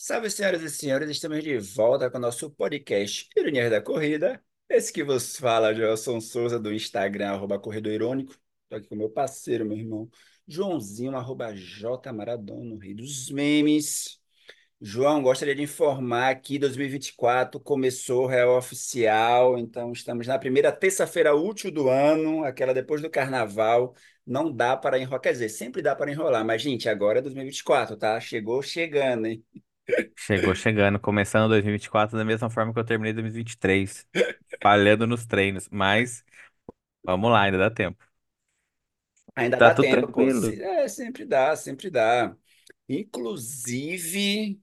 Salve, senhoras e senhores, estamos de volta com o nosso podcast Ironias da Corrida. Esse que vos fala, Gelson Souza, do Instagram, arroba Corredor Irônico. Estou aqui com meu parceiro, meu irmão, Joãozinho, arroba J Maradona, no Rei dos Memes. João, gostaria de informar que 2024 começou o real oficial, então estamos na primeira terça-feira útil do ano, aquela depois do carnaval. Não dá para enrolar, quer dizer, sempre dá para enrolar, mas, gente, agora é 2024, tá? Chegou chegando, hein? Chegou chegando, começando 2024 da mesma forma que eu terminei 2023, falhando nos treinos, mas vamos lá, ainda dá tempo. Ainda Tá dá tudo tempo, pô. tranquilo. Se- É, sempre dá, sempre dá. Inclusive,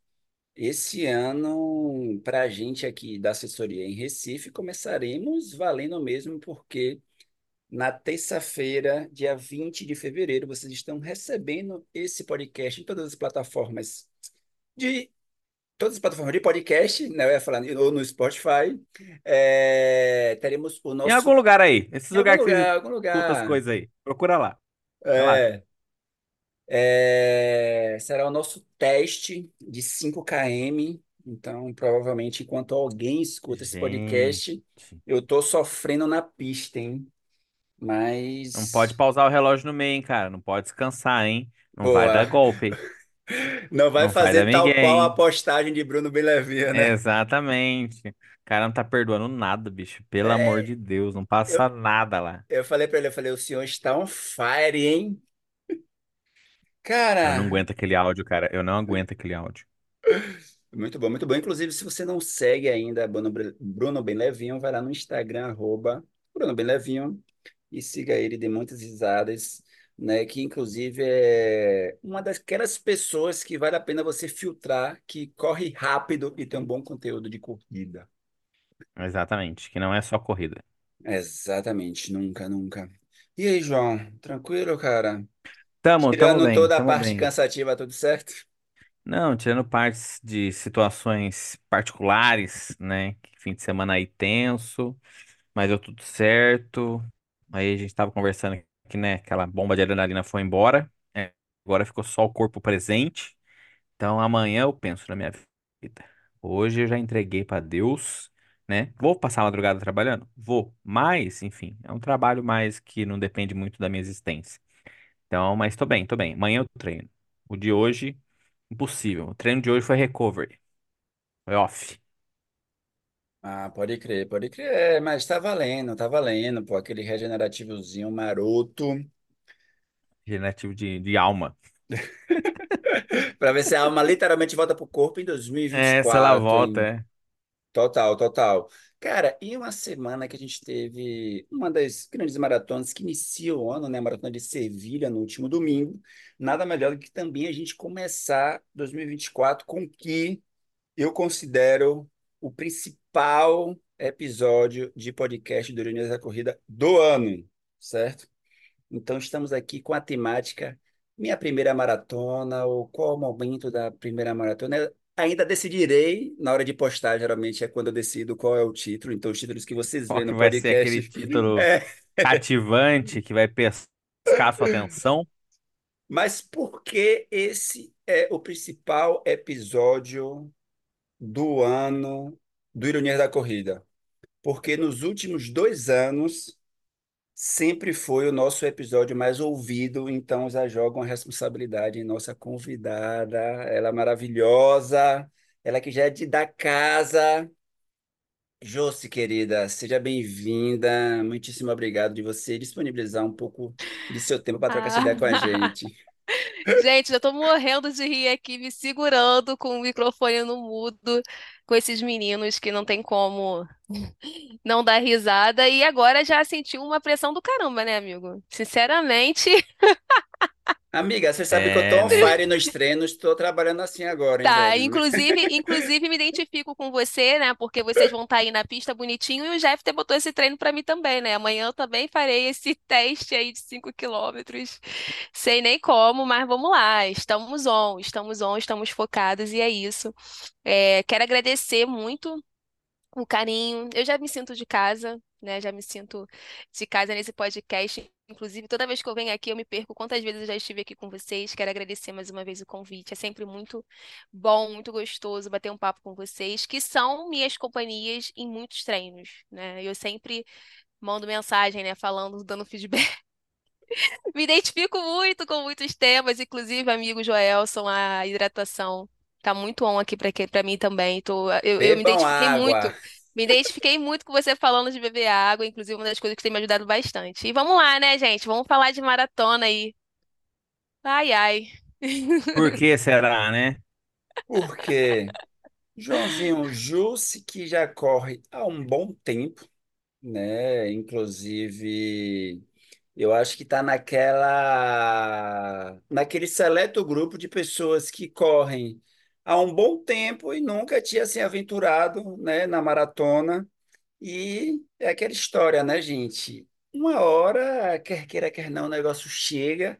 esse ano, para a gente aqui da assessoria em Recife, começaremos valendo mesmo, porque na terça-feira, dia 20 de fevereiro, vocês estão recebendo esse podcast em todas as plataformas de todas as plataformas de podcast, né? Eu ia falar, ou no Spotify. É, teremos o Em algum nosso. lugar aí, esses Em algum lugares que lugar, algum as lugar. coisas aí, procura lá. É, É, será o nosso teste de 5 km. Então, provavelmente, enquanto alguém escuta esse Gente, podcast, eu tô sofrendo na pista, hein? não pode Mas, pausar o relógio no meio, hein, cara, não pode descansar, hein, não vai boa. dar golpe? Não vai não dar fazer tal qual a postagem de Bruno Belevinha, né? Exatamente. O cara não tá perdoando nada, bicho, pelo amor É, de Deus, não eu, passa nada lá. eu falei pra ele, eu falei, o senhor está on fire, hein? Eu não Cara, aguento aquele áudio, cara, eu não aguento aquele áudio. Muito bom, muito bom. Inclusive, se você não segue ainda Bruno, Bre- Bruno Benlevinho, vai lá no Instagram, arroba Bruno Benlevinho, e siga ele, dê muitas risadas, né? Que inclusive é uma daquelas pessoas que vale a pena você filtrar, que corre rápido e tem um bom conteúdo de corrida. Exatamente, que não é só corrida. Exatamente, nunca, nunca. E aí, João, tranquilo, cara? Tamo, tamo Tirando bem, toda a tamo parte bem. cansativa, tudo certo? Não, tirando partes de situações particulares, né? Fim de semana aí tenso, mas deu tudo certo. Aí a gente tava conversando que, né? Aquela bomba de adrenalina foi embora. é, agora ficou só o corpo presente. Então amanhã eu penso na minha vida. Hoje eu já entreguei pra Deus, né? Vou passar a madrugada trabalhando? Vou. Mas, enfim, é um trabalho mais que não depende muito da minha existência. Então, mas tô bem, tô bem. Amanhã eu treino. O de hoje, impossível. O treino de hoje foi recovery. Foi off. Ah, pode crer, pode crer. É, mas tá valendo, tá valendo, pô, aquele regenerativozinho maroto, Regenerativo de, de alma. Pra ver se a alma literalmente volta pro corpo em É, se ela quatro, volta, hein? é. Total, total. Cara, e uma semana que a gente teve uma das grandes maratonas que inicia o ano, né? A Maratona de Sevilha, no último domingo. Nada melhor do que também a gente começar 2024 com o que eu considero o principal episódio de podcast do Ironia da Corrida do ano, certo? Então, estamos aqui com a temática Minha Primeira Maratona, ou qual o momento da primeira maratona. Ainda decidirei, na hora de postar, geralmente é quando eu decido qual é o título. Então, os títulos que vocês veem que no vai ser aquele podcast. título É. cativante que vai pescar sua atenção? Mas por que esse é o principal episódio do ano do Ironia da Corrida? Porque nos últimos dois anos. Sempre foi o nosso episódio mais ouvido, então já jogam a responsabilidade em nossa convidada. Ela é maravilhosa, ela que já é de da casa. Josi, querida, seja bem-vinda. Muitíssimo obrigado de você disponibilizar um pouco de seu tempo para trocar essa Ah, ideia com a gente. gente, eu tô morrendo de rir aqui, me segurando com o microfone no mudo, com esses meninos que não tem como não dar risada. E agora já senti uma pressão do caramba, né, amigo? Sinceramente, Amiga, você sabe que eu tô É, on né? fire nos treinos, estou trabalhando assim agora, hein, tá. velho? Inclusive, inclusive me identifico com você, né? Porque vocês vão estar aí na pista bonitinho e o Jeff botou esse treino pra mim também, né? Amanhã eu também farei esse teste aí de 5 quilômetros. Sei nem como, mas vamos lá. Estamos on, estamos on, estamos focados e é isso. É, quero agradecer muito o carinho. Eu já me sinto de casa, né? Já me sinto de casa nesse podcast. Inclusive, toda vez que eu venho aqui, eu me perco quantas vezes eu já estive aqui com vocês. Quero agradecer mais uma vez o convite. É sempre muito bom, muito gostoso bater um papo com vocês, que são minhas companhias em muitos treinos, né? Eu sempre mando mensagem, né, falando, dando feedback. Me identifico muito com muitos temas, inclusive, amigo Joelson, a hidratação tá muito on aqui para mim também. Tô, eu, eu me identifiquei muito. Me identifiquei muito com você falando de beber água, inclusive uma das coisas que tem me ajudado bastante. E vamos lá, né, gente? Vamos falar de maratona aí. Ai, ai. Por que será, né? Porque Joãozinho Jusce, que já corre há um bom tempo, né? Inclusive, eu acho que está naquela, naquele seleto grupo de pessoas que correm há um bom tempo e nunca tinha se aventurado, né, na maratona. E é aquela história, né, gente? Uma hora, quer queira, quer não, o negócio chega.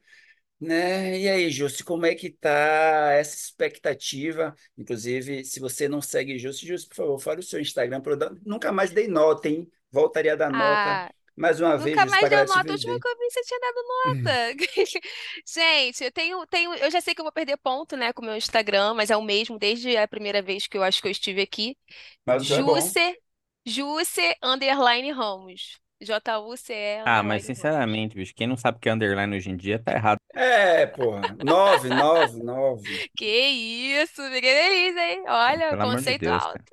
Né? E aí, Júcio, como é que tá essa expectativa? Inclusive, se você não segue Júcio, Júcio, por favor, fale o seu Instagram. Nunca mais dei nota, hein? Voltaria a dar nota Ah, mais uma vez, nunca Júcio, para mais deu nota. A última que eu vi, você tinha dado nota. Gente, eu tenho, tenho, eu já sei que eu vou perder ponto, né, com o meu Instagram, mas é o mesmo desde a primeira vez que eu acho que eu estive aqui. Mas seu é underline Ramos. J-U-C-E Ah, mas sinceramente, bicho, quem não sabe o que é underline hoje em dia tá errado. É, porra. Nove, nove, nove, Que isso, fiquei feliz, hein? Olha, Pelo amor de conceito Deus, cara.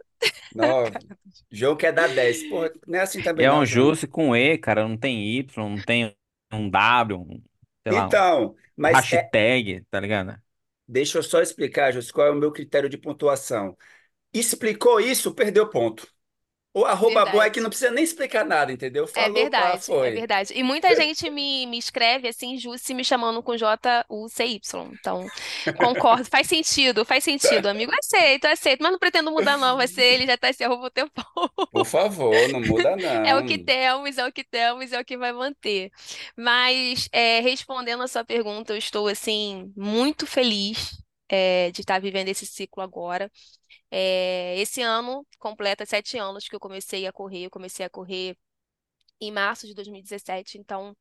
Nove. João quer dar dez. Porra, não é assim também é não, um João. Juice com E, cara, não tem Y, não tem um W, um, sei lá, um Então, mas é, hashtag, tá ligado? deixa eu só explicar, Júcio, qual é o meu critério de pontuação. Explicou isso, perdeu ponto. O arroba boy que não precisa nem explicar nada, entendeu? É Falou, pá, verdade, é foi. verdade. E muita gente me, me escreve assim, Jusce, me chamando com J-U-C-Y. Então, concordo, faz sentido, faz sentido, amigo. Aceito, aceito, mas não pretendo mudar, não. Vai ser ele, já tá esse arroba o tempo. Por favor, não muda É o que temos, é o que temos, é o que vai manter. Mas, é, respondendo a sua pergunta, eu estou, assim, muito feliz, é, de estar vivendo esse ciclo agora. É, esse ano completa sete anos que eu comecei a correr. Eu comecei a correr em março de 2017, então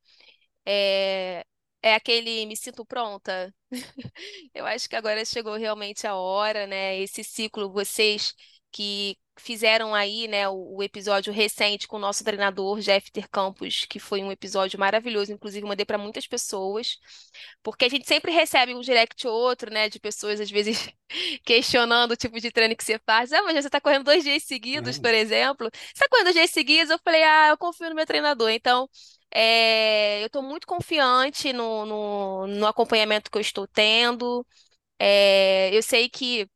é, é aquele me sinto pronta. Eu acho que agora chegou realmente a hora, né? Esse ciclo, vocês que fizeram aí, né, o, o episódio recente com o nosso treinador Jeffter Campos, que foi um episódio maravilhoso, inclusive mandei para muitas pessoas, porque a gente sempre recebe um direct ou outro, né, de pessoas às vezes questionando o tipo de treino que você faz. Ah, mas você está correndo dois dias seguidos, por Hum. exemplo. Você está correndo dois dias seguidos? Eu falei, ah, eu confio no meu treinador. Então, é, eu estou muito confiante no, no, no acompanhamento que eu estou tendo. É, eu sei que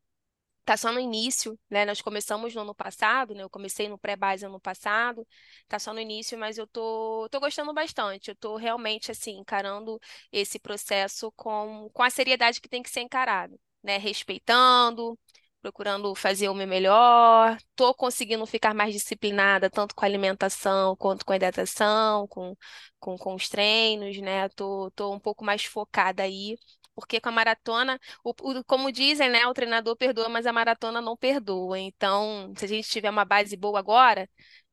tá só no início, né? Nós começamos no ano passado, né? Eu comecei no pré-base ano passado, tá só no início, mas eu tô, tô gostando bastante. Eu tô realmente, assim, encarando esse processo com, com a seriedade que tem que ser encarado, né? Respeitando, procurando fazer o meu melhor. Tô conseguindo ficar mais disciplinada, tanto com a alimentação quanto com a hidratação, com, com, com os treinos, né? Tô, tô um pouco mais focada aí. Porque com a maratona o- o- como dizem, né? O treinador perdoa, mas a maratona não perdoa. Então, se a gente tiver uma base boa agora,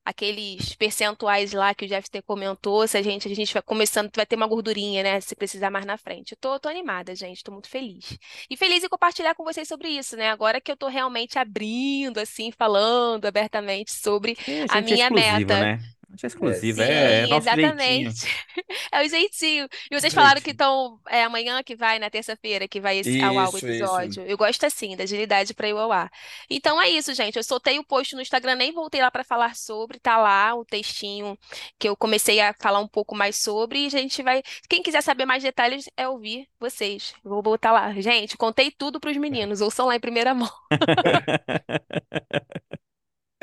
aqueles percentuais lá que o Jeff comentou, se a gente, a gente vai começando, vai ter uma gordurinha, né? Se precisar mais na frente. Eu tô, tô animada, gente, tô muito feliz. E feliz em compartilhar com vocês sobre isso, né? Agora que eu tô realmente abrindo, assim, falando abertamente sobre a é minha exclusivo, meta. né? A gente é É, exclusivo, é, é Sim, nosso jeitinho. exatamente. É o jeitinho. E vocês falaram que estão é amanhã que vai, na terça-feira, que vai esse, ao ar o Isso, isso. episódio. Eu gosto assim, da agilidade para ir ao ar. Então é isso, gente. Eu soltei o post no Instagram, nem voltei lá para falar sobre. Tá lá o textinho que eu comecei a falar um pouco mais sobre. E a gente vai. Quem quiser saber mais detalhes é ouvir vocês. Vou botar lá. Gente, contei tudo para os meninos. Ouçam lá em primeira mão.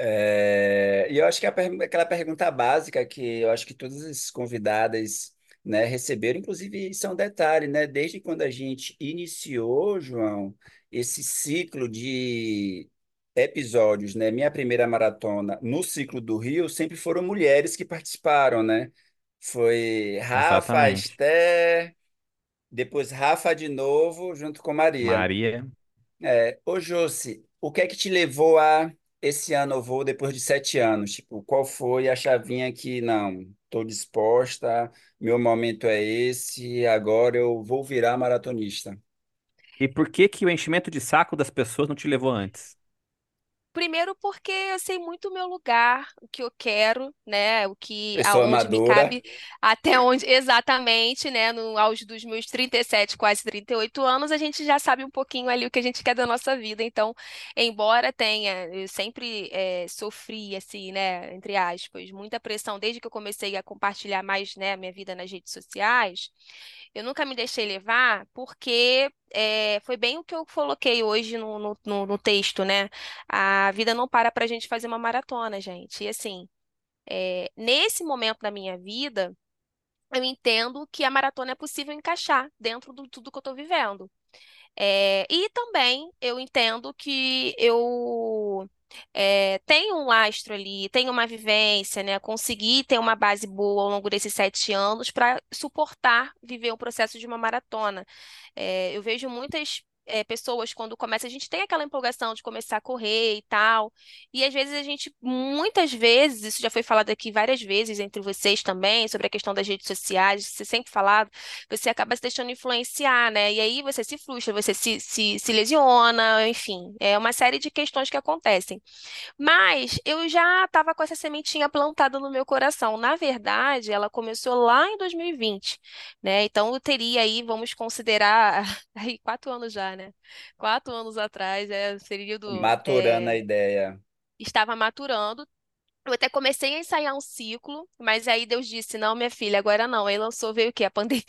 É, e eu acho que a per- aquela pergunta básica que eu acho que todas as convidadas, né, receberam, inclusive isso é um detalhe, né? Desde quando a gente iniciou, João, esse ciclo de episódios, né? Minha primeira maratona no ciclo do Rio sempre foram mulheres que participaram, né? Foi Rafa, Exatamente. Esther, depois Rafa de novo, junto com Maria. Maria. É, ô Josi, o que é que te levou a esse ano eu vou depois de sete anos. Tipo, qual foi a chavinha que, não, estou disposta, meu momento é esse, agora eu vou virar maratonista. E por que que o enchimento de saco das pessoas não te levou antes? Primeiro porque eu sei muito o meu lugar, o que eu quero, né? O que Pessoa aonde me madura, cabe, até onde exatamente, né? No auge dos meus 37, quase 38 anos, a gente já sabe um pouquinho ali o que a gente quer da nossa vida. Então, embora tenha, eu sempre eh, sofri, assim, né? Entre aspas, muita pressão desde que eu comecei a compartilhar mais, né, a minha vida nas redes sociais. Eu nunca me deixei levar porque é, foi bem o que eu coloquei hoje no, no, no- no texto, né? A vida não para pra gente fazer uma maratona, gente. E assim, é, nesse momento da minha vida, eu entendo que a maratona é possível encaixar dentro de tudo que eu tô vivendo. É, e também eu entendo que eu é, tenho um lastro ali, tenho uma vivência, né? Consegui ter uma base boa ao longo desses sete anos para suportar viver o processo de uma maratona. É, eu vejo muitas. É, pessoas, quando começa, a gente tem aquela empolgação de começar a correr e tal, e às vezes a gente, muitas vezes, isso já foi falado aqui várias vezes entre vocês também, sobre a questão das redes sociais, você sempre falado, você acaba se deixando influenciar, né? E aí você se frustra, você se, se, se lesiona, enfim, é uma série de questões que acontecem. Mas eu já estava com essa sementinha plantada no meu coração. Na verdade, ela começou lá em 2020, né? Então eu teria aí, vamos considerar, aí quatro anos já, né? Quatro anos atrás, é, período, maturando a é, ideia. estava maturando. Eu até comecei a ensaiar um ciclo, mas aí Deus disse: Não, minha filha, agora não. Aí lançou, veio o quê? A pandemia.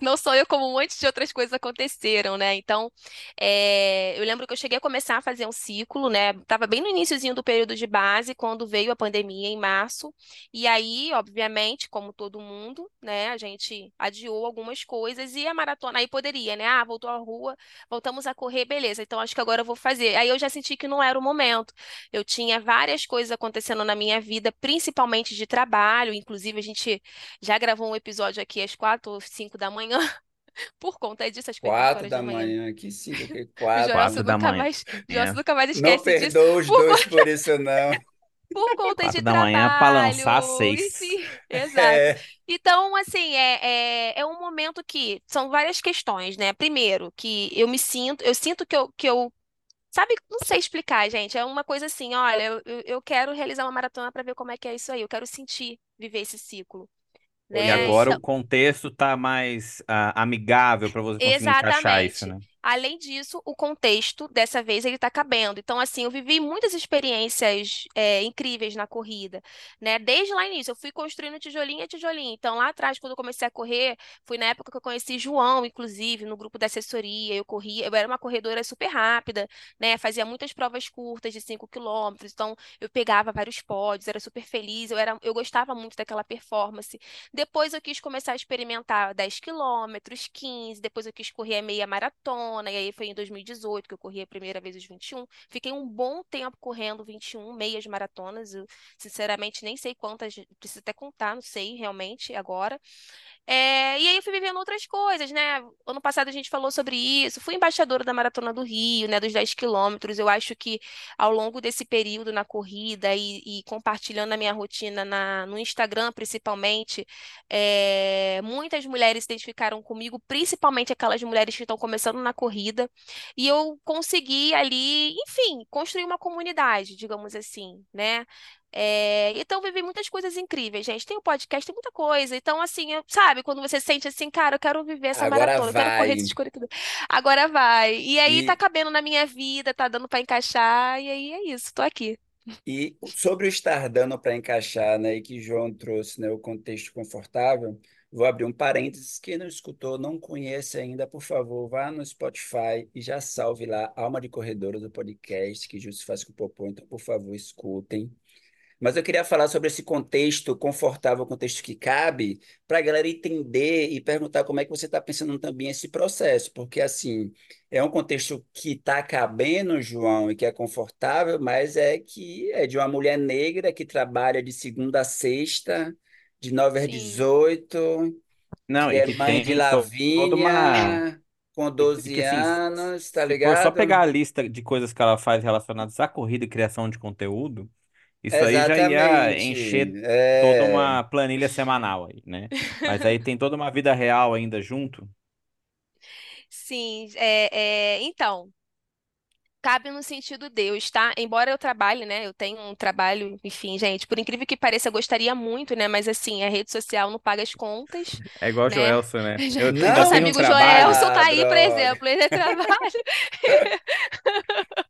Não sou eu, como um monte de outras coisas aconteceram, né? Então, é, eu lembro que eu cheguei a começar a fazer um ciclo, né? Tava bem no iniciozinho do período de base, quando veio a pandemia em março. E aí, obviamente, como todo mundo, né? A gente adiou algumas coisas e a maratona aí poderia, né? Ah, voltou à rua, voltamos a correr, beleza. Então, acho que agora eu vou fazer. Aí eu já senti que não era o momento. Eu tinha várias coisas acontecendo na minha vida, principalmente de trabalho. Inclusive, a gente já gravou um episódio aqui às quatro ou cinco da manhã por conta disso, foi quatro da da manhã. manhã, que cinco, que quatro. Quatro da manhã. mais, Joelson nunca mais Não esquece disso. perdoa os Por, dois por isso, não. por conta de Quatro da manhã para lançar trabalho, seis. enfim, exato. É, Então, assim, é, é, é um momento que são várias questões, né? Primeiro, que eu me sinto, eu sinto que eu, que eu, sabe, não sei explicar, gente. É uma coisa assim, olha, eu, eu eu quero realizar uma maratona para ver como é que é isso aí. Eu quero sentir, viver esse ciclo, E né? agora Então, o contexto tá mais ah, amigável para você conseguir encaixar isso, Exatamente. né? Além disso, o contexto, dessa vez, ele está cabendo. Então, assim, eu vivi muitas experiências é, incríveis na corrida, né? Desde lá início, eu fui construindo tijolinho a tijolinho. Então, lá atrás, quando eu comecei a correr, foi na época que eu conheci João, inclusive, no grupo da assessoria. Eu corria, eu era uma corredora super rápida, né? Fazia muitas provas curtas de 5 quilômetros. Então, eu pegava vários pódios, era super feliz. Eu era, eu gostava muito daquela performance. Depois eu quis começar a experimentar 10 quilômetros, 15, depois eu quis correr a meia maratona, e aí foi em 2018 que eu corri a primeira vez os 21. Fiquei um bom tempo correndo 21 meias maratonas, eu sinceramente nem sei quantas, preciso até contar, não sei realmente agora. É, e aí eu fui vivendo outras coisas, né? Ano passado a gente falou sobre isso. Fui embaixadora da Maratona do Rio, né? Dos 10 quilômetros. Eu acho que ao longo desse período na corrida e, e compartilhando a minha rotina na, no Instagram, principalmente, é, muitas mulheres se identificaram comigo, principalmente aquelas mulheres que estão começando na corrida. E eu consegui ali, enfim, construir uma comunidade, digamos assim, né? É, então, vivi muitas coisas incríveis, gente. Tem o podcast, tem muita coisa. Então, assim, eu- sabe, quando você sente assim, cara, eu quero viver essa agora maratona, eu quero correr vai. esses 42. Agora vai. E aí tá E, cabendo na minha vida, tá dando pra encaixar, e aí é isso, tô aqui. e sobre o estar dando para encaixar, né, e que João trouxe, né, o contexto confortável, vou abrir um parênteses. Quem não escutou, não conhece ainda, por favor, vá no Spotify e já salve lá Alma de Corredora do podcast, que Júlio faz com o Popô. Então, por favor, escutem. Mas eu queria falar sobre esse contexto confortável, contexto que cabe, para a galera entender e perguntar como é que você está pensando também esse processo, porque assim, é um contexto que está cabendo, João, e que é confortável, mas é que é de uma mulher negra que trabalha de segunda a sexta, de 9 às Sim, 18, Não, que e é que mãe de tem to- toda uma Lavínia. com E- 12 Porque assim, anos, tá se for só pegar ligado? a lista de coisas que ela faz relacionadas à corrida e criação de conteúdo, isso aí já ia Exatamente. encher toda É. uma planilha semanal aí, né? Mas aí tem toda uma vida real ainda junto. Sim, é, é, então, cabe no sentido Deus, tá? Embora eu trabalhe, né? Eu tenho um trabalho, enfim, gente, por incrível que pareça, eu gostaria muito, né? Mas assim, a rede social não paga as contas, É igual o né? Joelson, né? Eu Nosso Não? um amigo trabalho. Joelson Ah, tá aí, por droga. exemplo, ele trabalha.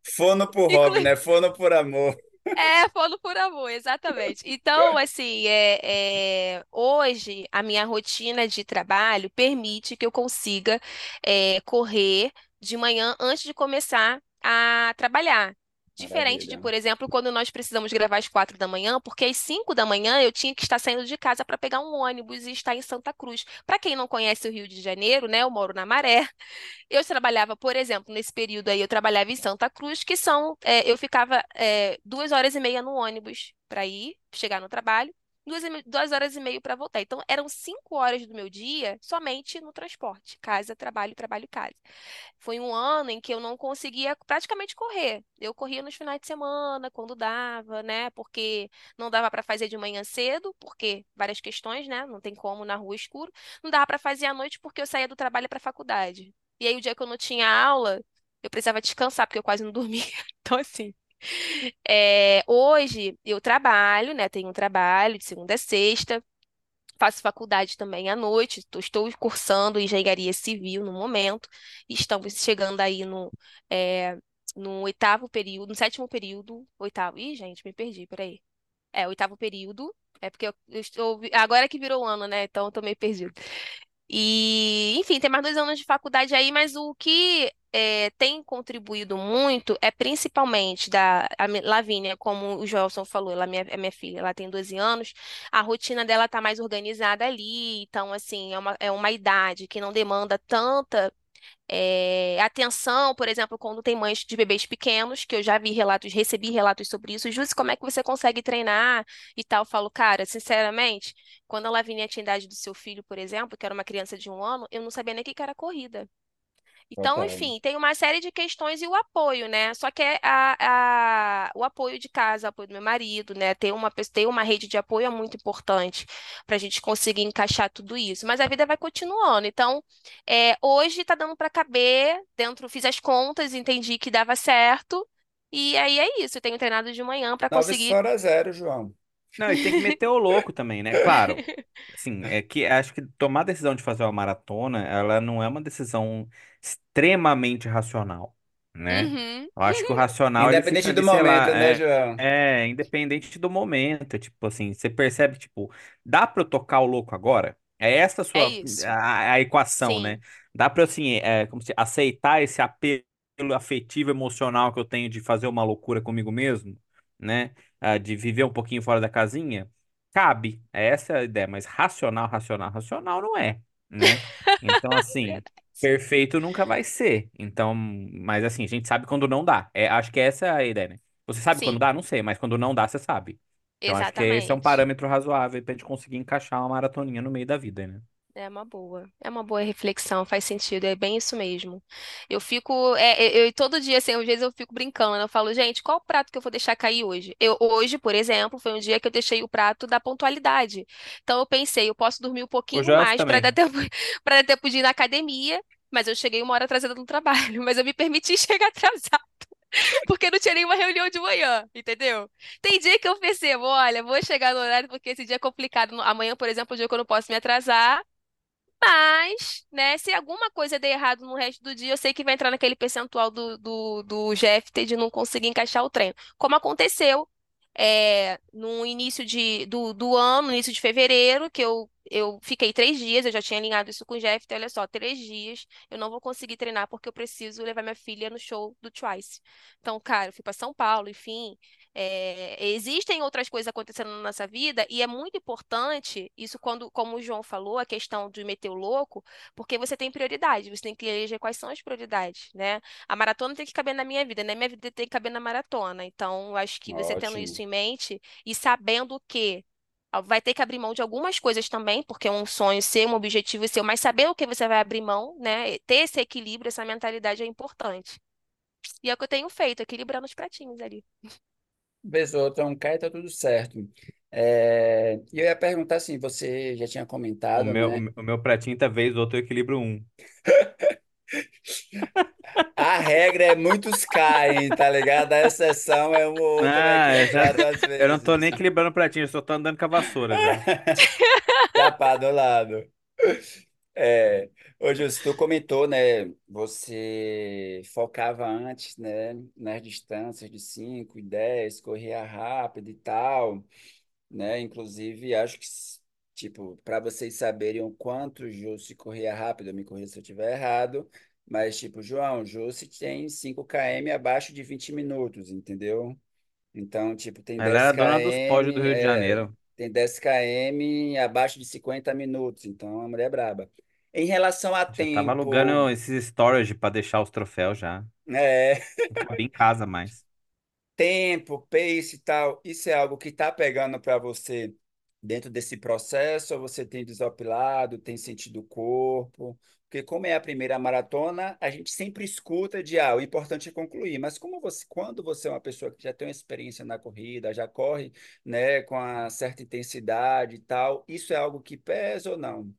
Fono por hobby, né? Fono por amor. É, fono por amor, exatamente. Então, assim, é, é, hoje a minha rotina de trabalho permite que eu consiga é, correr de manhã antes de começar a trabalhar. Diferente de, Maravilha. por exemplo, quando nós precisamos gravar às quatro da manhã, porque às cinco da manhã eu tinha que estar saindo de casa para pegar um ônibus e estar em Santa Cruz. Para quem não conhece o Rio de Janeiro, né? Eu moro na Maré. Eu trabalhava, por exemplo, nesse período aí, eu trabalhava em Santa Cruz, que são, é, eu ficava é, duas horas e meia no ônibus para ir, chegar no trabalho, duas, duas horas e meia para voltar. Então, eram cinco horas do meu dia somente no transporte, casa, trabalho, trabalho, casa. Foi um ano em que eu não conseguia praticamente correr. Eu corria nos finais de semana, quando dava, né? Porque não dava para fazer de manhã cedo, porque várias questões, né? Não tem como na rua escuro. Não dava para fazer à noite porque eu saía do trabalho para a faculdade. E aí, o dia que eu não tinha aula, eu precisava descansar, porque eu quase não dormia. Então, assim, é, hoje eu trabalho, né? Tenho um trabalho de segunda a sexta, faço faculdade também à noite, estou cursando engenharia civil no momento, estamos chegando aí no, é, no oitavo período, no sétimo período, oitavo. Ih, gente, me perdi, peraí. É, oitavo período. É porque eu, eu estou. Agora que virou ano, né? Então eu tô meio perdido. E, enfim, tem mais dois anos de faculdade aí, mas o que é, tem contribuído muito é principalmente da a Lavínia, como o Joelson falou, ela é minha, é minha filha, ela tem 12 anos, a rotina dela tá mais organizada ali, então, assim, é uma, é uma idade que não demanda tanta é, atenção, por exemplo, quando tem mães de bebês pequenos, que eu já vi relatos, recebi relatos sobre isso. Jússi, como é que você consegue treinar e tal? Eu falo, cara, sinceramente, quando a Lavínia tinha a idade do seu filho, por exemplo, que era uma criança de um ano, eu não sabia nem o que era corrida. Então, enfim, tem uma série de questões e o apoio, né? Só que é a, a- o apoio de casa, o apoio do meu marido, né? Ter uma, ter uma rede de apoio é muito importante para a gente conseguir encaixar tudo isso. Mas a vida vai continuando. Então, é, hoje tá dando para caber dentro, fiz as contas, entendi que dava certo. E aí é isso. Eu tenho treinado de manhã para conseguir. fora zero, João. Não, e tem que meter o louco também, né? Claro. Assim, é que acho que tomar a decisão de fazer uma maratona, ela não é uma decisão extremamente racional, né? Uhum, Eu acho que o racional ele fica Independente do ali, sei momento, lá, né, é, João? é independente do momento, tipo assim, você percebe, tipo, dá pra eu tocar o louco agora? É essa a é sua isso. a, a equação, né? Sim. Dá pra assim, é, como se aceitar esse apelo afetivo emocional que eu tenho de fazer uma loucura comigo mesmo, né? Ah, de viver um pouquinho fora da casinha? Cabe, essa é a ideia, mas racional, racional, racional não é, né? Então, assim, perfeito nunca vai ser. Então, mas assim, a gente sabe quando não dá. É, acho que essa é a ideia, né? Você sabe quando Sim, dá? Não sei, mas quando não dá, você sabe. Então, acho que esse é um parâmetro razoável pra gente conseguir encaixar uma maratoninha no meio da vida, né? É uma boa, é uma boa reflexão, faz sentido, é bem isso mesmo. Eu fico, é, é, eu, todo dia, assim, às vezes eu fico brincando, né? Eu falo, gente, qual o prato que eu vou deixar cair hoje? Eu, hoje, por exemplo, foi um dia que eu deixei o prato da pontualidade. Então eu pensei, eu posso dormir um O pouquinho mais para dar também. tempo, para dar tempo de ir na academia, mas eu cheguei uma hora atrasada no trabalho, mas eu me permiti chegar atrasada, porque não tinha nenhuma reunião de manhã, entendeu? Tem dia que eu percebo, olha, vou chegar no horário porque esse dia é complicado. Amanhã, por exemplo, é um dia que eu não posso me atrasar. Mas, né, se alguma coisa der errado no resto do dia, eu sei que vai entrar naquele percentual do, do, do GFT de não conseguir encaixar o treino. Como aconteceu é, no início de, do, do ano, no início de fevereiro, que eu, eu fiquei três dias, eu já tinha alinhado isso com o GFT, olha só, três dias, eu não vou conseguir treinar porque eu preciso levar minha filha no show do Twice. Então, cara, eu fui para São Paulo, enfim. É, existem outras coisas acontecendo na nossa vida e é muito importante isso quando, como o João falou, a questão de meter o louco, porque você tem prioridade, você tem que eleger quais são as prioridades, né? A maratona tem que caber na minha vida, né? Minha vida tem que caber na maratona. Então, acho que você tendo isso Ótimo. em mente e sabendo que vai ter que abrir mão de algumas coisas também, porque é um sonho seu, um objetivo seu, mas saber o que você vai abrir mão, né? Ter esse equilíbrio, essa mentalidade é importante. E é o que eu tenho feito, equilibrando os pratinhos ali. Pessoal, então cai, tá tudo certo. É, E eu ia perguntar assim, você já tinha O comentado, meu, né? o meu pratinho tá vez ou outro eu equilibro um. A regra é muitos caem, tá ligado? A exceção é uma ou outra Ah, eu já, eu não tô nem equilibrando o pratinho, eu só tô andando com a vassoura já. Já pá, do lado. É, ô, tu comentou, né? Você focava antes, né? Nas distâncias de 5 e 10, corria rápido e tal, né? Inclusive, acho que, tipo, para vocês saberem o quanto o Júlio corria rápido, eu me corrija se eu estiver errado, mas, tipo, João, o Júlio tem 5 km abaixo de 20 minutos, entendeu? Então, tipo, tem Ela 10 era dona dos pódios do km, Rio de é, Janeiro. tem 10 km abaixo de 50 minutos, então a mulher é braba. Em relação a Já tava tempo, alugando esses storage pra deixar os troféus já. é, Não cabia em casa mais. tempo, pace e tal, isso é algo que está pegando para você dentro desse processo, você tem desopilado, tem sentido o corpo? Porque como é a primeira maratona, a gente sempre escuta de, ah, o importante é concluir, mas como você, quando você é uma pessoa que já tem uma experiência na corrida, já corre, né, com uma certa intensidade e tal, isso é algo que pesa ou não?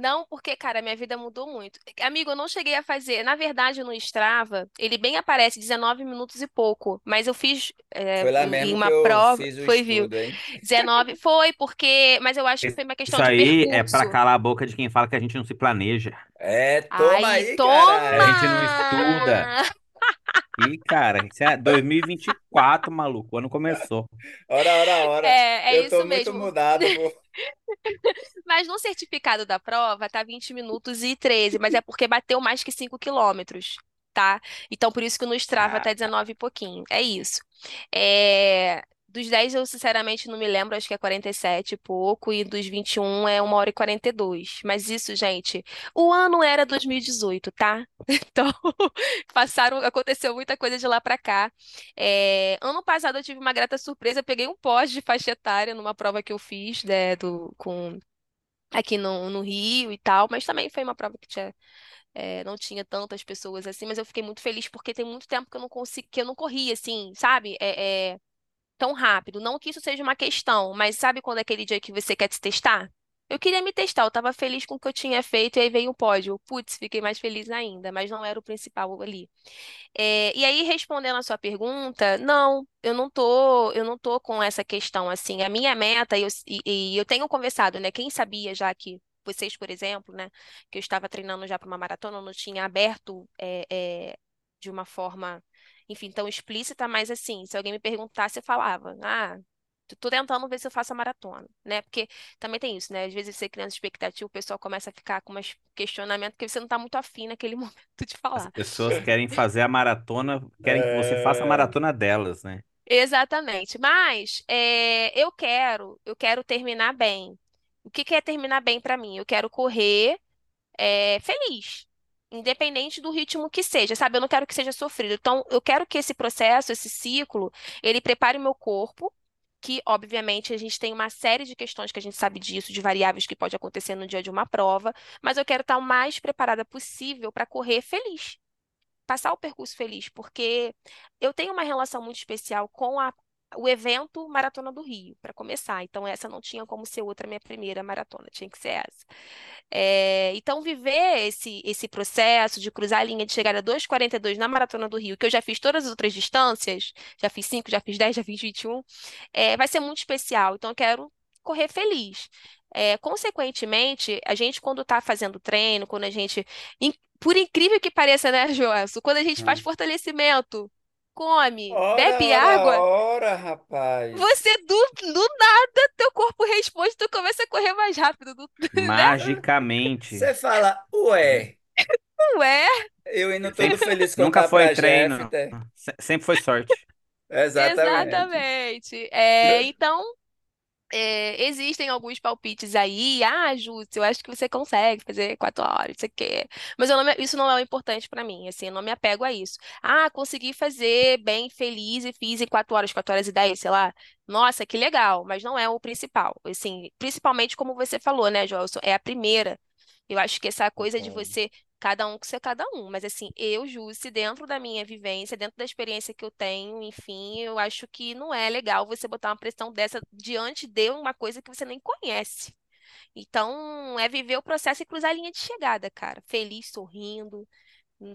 Não, porque, cara, minha vida mudou muito. Amigo, eu não cheguei a fazer. Na verdade, no Strava, ele bem aparece 19 minutos e pouco, mas eu fiz é, Foi lá mesmo que uma eu prova. fiz o Foi, viu? estudo, hein? 19. Foi, porque. Mas eu acho que foi uma questão Isso de aí é pra percurso. calar a boca de quem fala que a gente não se planeja, É, toma Aí, aí, que a caralho. gente não estuda. E, cara, isso é 2024, maluco. O ano começou. Ora, ora, ora. É, é Eu tô isso muito mesmo. mudado, pô. Mas no certificado da prova tá 20 minutos e 13, mas é porque bateu mais que 5 quilômetros, tá? Então por isso que no Strava Ah, tá. 19 e pouquinho. É isso. É, Dos 10 eu sinceramente não me lembro, acho que é 47 e pouco, e dos 21 é uma hora e 42. Mas isso, gente, o ano era 2018, tá? Então passaram, aconteceu muita coisa de lá pra cá. É, Ano passado eu tive uma grata surpresa, eu peguei um pódio de faixa etária numa prova que eu fiz, né, do, com aqui no, no Rio e tal, mas também foi uma prova que tinha, é, não tinha tantas pessoas assim, mas eu fiquei muito feliz porque tem muito tempo que eu não consigo, que eu não corri assim, sabe? É, é, tão rápido. Não que isso seja uma questão, mas sabe quando é aquele dia que você quer se testar? Eu queria me testar, eu tava feliz com o que eu tinha feito e aí veio o pódio. Putz, fiquei mais feliz ainda, mas não era o principal ali. É, e aí, respondendo a sua pergunta, não, eu não tô, eu não tô com essa questão assim. A minha meta, e eu, e, e eu tenho conversado, né? Quem sabia já que vocês, por exemplo, né, que eu estava treinando já para uma maratona, não tinha aberto é, é, de uma forma, enfim, tão explícita, mas assim, se alguém me perguntasse, eu falava, ah, tô tentando ver se eu faço a maratona, né? Porque também tem isso, né? Às vezes você criando expectativa, o pessoal começa a ficar com umas questionamentos que você não tá muito afim naquele momento de As falar. pessoas querem fazer a maratona, querem que você faça a É, maratona delas, né? Exatamente. Mas é, eu quero, eu quero terminar bem. O que que é terminar bem para mim? Eu quero correr é, feliz, independente do ritmo que seja, sabe? Eu não quero que seja sofrido. Então, eu quero que esse processo, esse ciclo, ele prepare o meu corpo, que, obviamente, a gente tem uma série de questões que a gente sabe disso, de variáveis que pode acontecer no dia de uma prova, mas eu quero estar o mais preparada possível para correr feliz passar o percurso feliz, porque eu tenho uma relação muito especial com a, o evento Maratona do Rio, para começar. Então, essa não tinha como ser outra minha primeira maratona, tinha que ser essa. É, então, viver esse, esse processo de cruzar a linha de chegada 2,42 na Maratona do Rio, que eu já fiz todas as outras distâncias, já fiz 5, já fiz 10, já fiz 21, é, vai ser muito especial. Então, eu quero correr feliz. É, consequentemente, a gente, quando está fazendo treino, quando a gente. in- Por incrível que pareça, né, Joelson? Quando a gente faz hum. fortalecimento, come, Ora, bebe ora, água, ora, rapaz. você do, do nada, teu corpo responde, tu começa a correr mais rápido, do- né? Magicamente. Você fala, ué, Não é? eu indo todo Sempre, feliz nunca contar foi treino, se- sempre foi sorte. Exatamente. Exatamente. É, então. É, existem alguns palpites aí. Ah, Júcio, eu acho que você consegue fazer quatro horas, você quer. Mas não me- isso não é o importante pra mim, assim, eu não me apego a isso. Ah, consegui fazer bem, feliz e fiz em quatro horas, quatro horas e dez, sei lá. Nossa, que legal, mas não é o principal. Assim, principalmente como você falou, né, Joelson, é a primeira. Eu acho que essa coisa de você, cada um com ser cada um. Mas assim, eu, Júcia, dentro da minha vivência, dentro da experiência que eu tenho, enfim, eu acho que não é legal você botar uma pressão dessa diante de uma coisa que você nem conhece. Então, é viver o processo e cruzar a linha de chegada, cara. Feliz, sorrindo,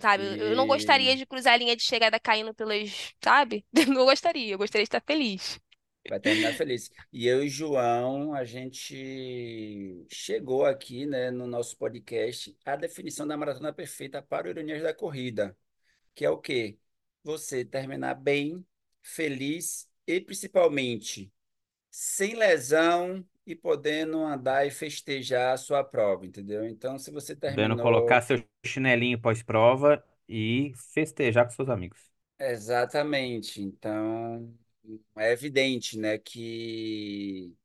sabe? Eu eu não E gostaria de cruzar a linha de chegada caindo pelas, sabe? Não gostaria, eu gostaria de estar feliz. Vai terminar feliz. E eu e João, a gente chegou aqui, né, no nosso podcast, a definição da maratona perfeita para o Ironias da Corrida, que é o quê? Você terminar bem, feliz e principalmente sem lesão e podendo andar e festejar a sua prova, entendeu? Então, se você Podendo colocar terminou seu chinelinho pós-prova e festejar com seus amigos. exatamente, então é evidente, né, que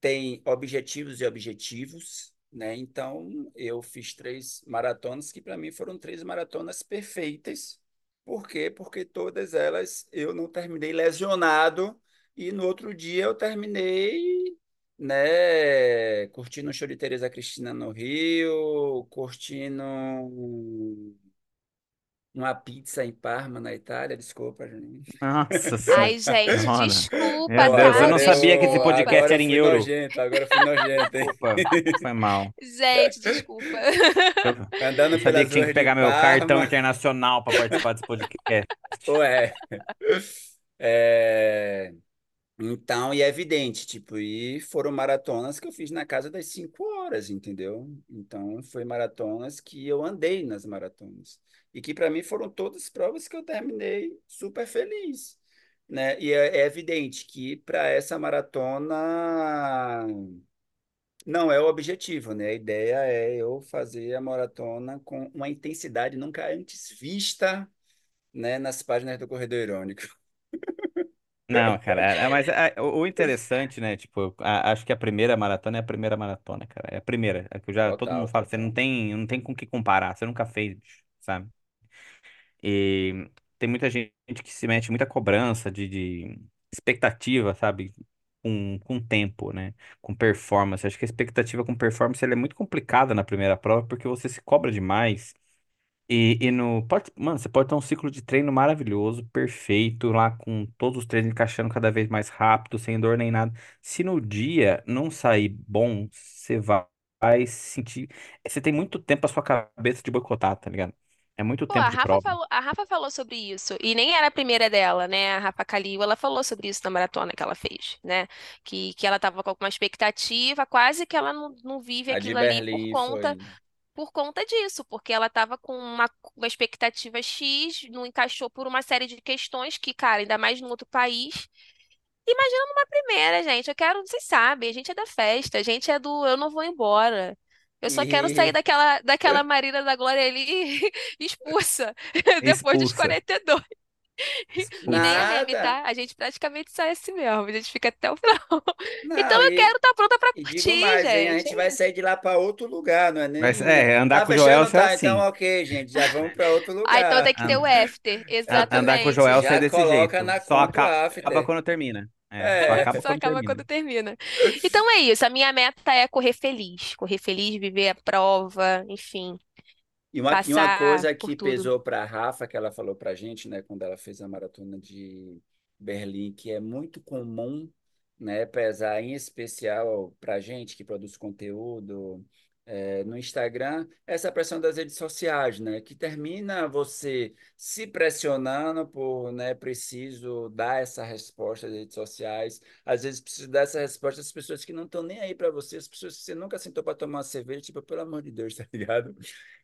tem objetivos e objetivos, né? Então, eu fiz três maratonas que para mim foram três maratonas perfeitas. Por quê? Porque todas elas eu não terminei lesionado e no outro dia eu terminei, né, curtindo o show de Teresa Cristina no Rio, curtindo uma pizza em Parma, na Itália. Desculpa, gente. Nossa Ai, gente, desculpa, Meu Deus, eu tá? não agora sabia que esse eu, podcast agora eu era em fui euro. nojento, agora eu fui nojento, hein? Desculpa, foi mal. Gente, desculpa. Eu Andando não sabia que tinha que pegar meu cartão Parma. internacional para participar desse podcast. Ué. É, Então, e é evidente, tipo, e foram maratonas que eu fiz na casa das cinco horas, entendeu? Então, foi maratonas que eu andei nas maratonas. E que para mim foram todas provas que eu terminei super feliz, né? E é, é evidente que para essa maratona não é o objetivo, né? A ideia é eu fazer a maratona com uma intensidade nunca antes vista, né, nas páginas do Corredor Irônico. Não, cara, é- é- mas é- o interessante, né? Tipo, a- acho que a primeira maratona é a primeira maratona, cara. É a primeira. É que eu já todo mundo fala, você não tem, não tem com o que comparar, você nunca fez, bicho, sabe? E tem muita gente que se mete muita cobrança de, de expectativa, sabe? Com, com tempo, né? Com performance. Acho que a expectativa com performance ela é muito complicada na primeira prova porque você se cobra demais. E, e no. Pode, mano, você pode ter um ciclo de treino maravilhoso, perfeito, lá com todos os treinos encaixando cada vez mais rápido, sem dor nem nada. Se no dia não sair bom, você vai, vai sentir. Você tem muito tempo a sua cabeça de boicotar, tá ligado? É muito Pô, a tempo de Rafa prova. falou, a Rafa falou sobre isso, e nem era a primeira dela, né? A Rafa Kaliu, ela falou sobre isso na maratona que ela fez, né? Que, que ela tava com alguma expectativa, quase que ela não, não vive A aquilo ali por conta, por conta disso, porque ela tava com uma, uma expectativa X, não encaixou por uma série de questões que, cara, ainda mais no outro país. Imagina numa primeira, gente. Eu quero, vocês sabem, a gente é da festa, a gente é do eu não vou embora. Eu só quero sair E daquela, daquela Marina da Glória ali expulsa depois dos Expulsa. 42. E nem é meme, nada. tá? A gente praticamente sai assim mesmo, a gente fica até o final. Então Não, eu quero e, estar pronta pra e digo curtir, mais, hein? A gente. gente vai sair de lá para outro lugar, não é Mas nem. é, andar Tá com o Joel fechando? é Tá, então assim. ok, gente, já vamos para outro Ah, então lugar. tem que ter o after, an- Andar com o exatamente. Joel é Já desse coloca jeito. na Só conta o acaba after. quando termina. É, só É. acaba Só quando acaba termina. quando termina. Então é isso, a minha meta é correr feliz, correr feliz, viver a prova, enfim, E uma, e uma coisa que tudo. pesou para a Rafa, que ela falou para a gente, né, quando ela fez a maratona de Berlim, que é muito comum, né, pesar em especial para a gente que produz conteúdo é, no Instagram, essa pressão das redes sociais, né, que termina você se pressionando por, né, preciso dar essa resposta às redes sociais, às vezes preciso dar essa resposta às pessoas que não estão nem aí para você, as pessoas que você nunca sentou para tomar uma cerveja, tipo, pelo amor de Deus, tá ligado?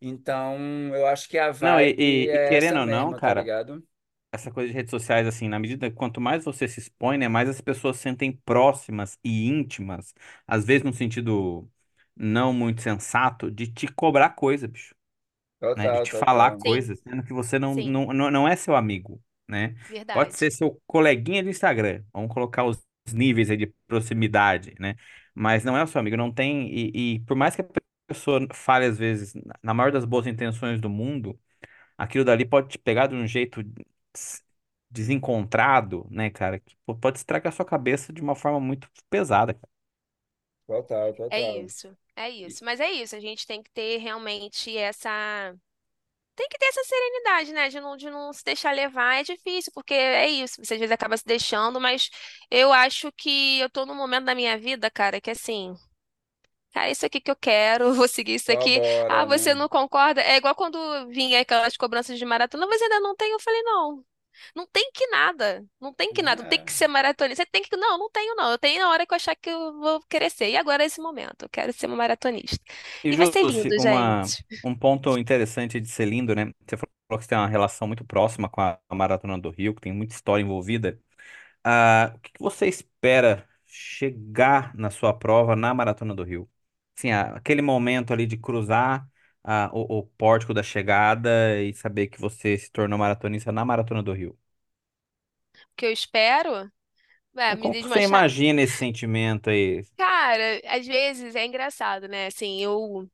Então, eu acho que a Não, e, vibe e- e é essa querendo ou não, mesmo, tá cara, ligado? essa coisa de redes sociais, assim, na medida que quanto mais você se expõe, né, mais as pessoas se sentem próximas e íntimas, às vezes num sentido não muito sensato, de te cobrar coisa, bicho, né, de Total, te falar total. Sim, coisas, sendo que você não, sim, não, não não é seu amigo, né? Pode verdade. ser seu coleguinha de Instagram, vamos colocar os níveis aí de proximidade, né? Mas não é o seu amigo, não tem. E, e por mais que a pessoa fale, às vezes, na na maior das boas intenções do mundo, aquilo dali pode te pegar de um jeito des- desencontrado, né, cara? Que pô, pode estragar a sua cabeça de uma forma muito pesada, cara. Total, É total. isso, é isso. Mas é isso, a gente tem que ter realmente essa. Tem que ter essa serenidade, né? De não, de não se deixar levar. É difícil, porque é isso. Você às vezes acaba se deixando, mas eu acho que eu tô num momento da minha vida, cara, que assim. Cara, é isso aqui que eu quero, vou seguir isso aqui. Ah, bora, você né? não concorda? É igual quando vinha aquelas cobranças de maratona, você ainda não tem? Eu falei, não. Não tem que nada. Não tem que nada. Não tem É, que ser maratonista. Você tem que. Não, não tenho, não. Eu tenho na hora que eu achar que eu vou querer ser. E agora é esse momento. Eu quero ser uma maratonista. E, E vai ser lindo, uma, gente. um ponto interessante de ser lindo, né? Você falou que você tem uma relação muito próxima com a Maratona do Rio, que tem muita história envolvida. Ah, o que você espera chegar na sua prova na Maratona do Rio? Assim, aquele momento ali de cruzar ah, o, o pórtico da chegada e saber que você se tornou maratonista na Maratona do Rio. O que eu espero. É, É, me Como que você desmanchar. imagina esse sentimento aí? Cara, às vezes é engraçado, né? Assim, eu.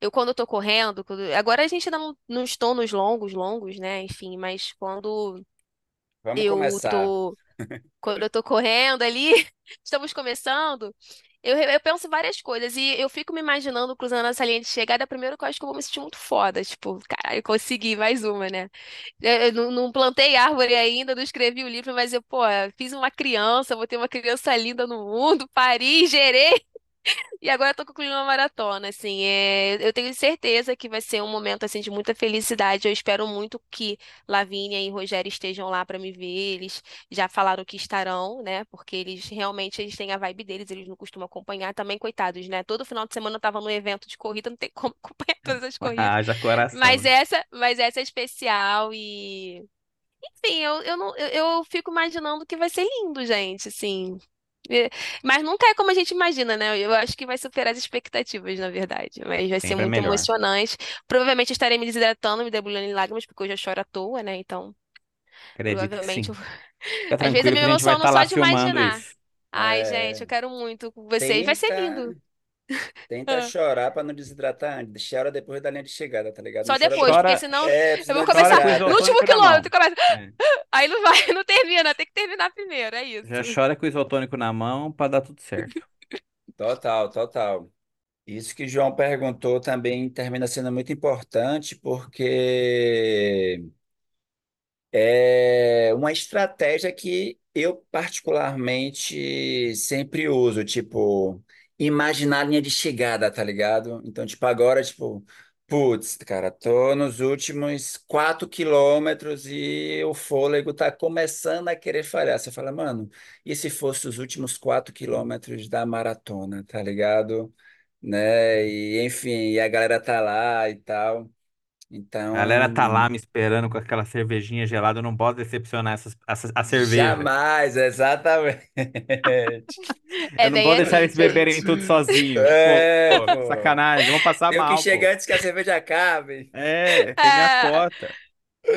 Eu, quando eu tô correndo, quando- agora a gente ainda não, não estou nos longos, longos, né? Enfim, mas quando vamos eu começar. tô quando eu tô correndo ali, estamos começando, eu, eu penso várias coisas e eu fico me imaginando cruzando essa linha de chegada. Primeiro que eu acho que eu vou me sentir muito foda, tipo, caralho, consegui mais uma, né? Eu, não, não plantei árvore ainda, não escrevi o livro, mas eu, pô, fiz uma criança, vou ter uma criança linda no mundo, pari, gerei. E agora eu tô concluindo uma maratona, assim, é, eu tenho certeza que vai ser um momento, assim, de muita felicidade, eu espero muito que Lavínia e Rogério estejam lá para me ver, eles já falaram que estarão, né, porque eles realmente, eles têm a vibe deles, eles não costumam acompanhar, também, coitados, né, todo final de semana eu tava no evento de corrida, não tem como acompanhar todas as corridas, Haja coração, mas né? essa, mas essa é especial e... Enfim, eu, eu, não, eu, eu fico imaginando que vai ser lindo, gente, assim. É, Mas nunca é como a gente imagina, né? Eu acho que vai superar as expectativas, na verdade. Mas vai ser Sempre é muito melhor. emocionante. Provavelmente estarei me desidratando, me debulhando em lágrimas, porque eu já choro à toa, né? Então, Acredito que provavelmente. eu- sim. Fica Às vezes eu tranquilo me que a gente vai emociono estar só lá de filmando imaginar. isso. Ai, gente, É, eu quero muito com vocês. Vai ser tenta, lindo. Tenta Ah. chorar para não desidratar antes. Chora depois da linha de chegada, tá ligado? Não Só chora depois, depois. porque Chora, senão É, eu vou não chora começar com no último quilômetro. Começa... É. Aí não vai, não termina, tem que terminar primeiro, é Já isso. chora com o isotônico na mão para dar tudo certo. Total, total. Isso que o João perguntou também termina sendo muito importante, porque É uma estratégia que eu particularmente sempre uso, tipo, imaginar a linha de chegada, tá ligado? Então, tipo, agora, tipo, putz, cara, tô nos últimos quatro quilômetros e o fôlego tá começando a querer falhar. Você fala, mano, e se fosse os últimos quatro quilômetros da maratona, tá ligado? Né? E, enfim, e a galera tá lá e tal. A galera tá lá Então. me esperando com aquela cervejinha gelada. Eu não posso decepcionar essas, essas- a cerveja. Jamais, exatamente. Eu É não bem vou deixar assim, eles beberem gente. tudo sozinho. Pô, É, pô, que pô. sacanagem. Vão passar Tenho que mal, pô. chegar antes que a cerveja acabe. É, tem minhas É, cotas.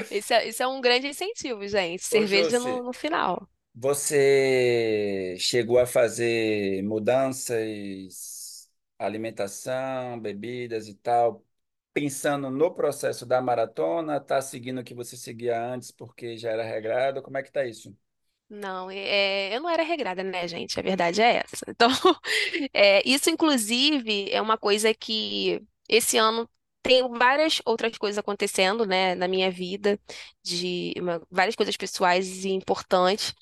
isso é, isso é um grande incentivo, gente. Ô, Cerveja no, Jussi, no final. você chegou a fazer mudanças, alimentação, bebidas e tal, pensando no processo da maratona, tá seguindo o que você seguia antes porque já era regrado? Como é que tá isso? Não, é, eu não era regrada, né, gente? A verdade é essa. Então, é, isso, inclusive, é uma coisa que esse ano tem várias outras coisas acontecendo, né, na minha vida, de uma- várias coisas pessoais e importantes.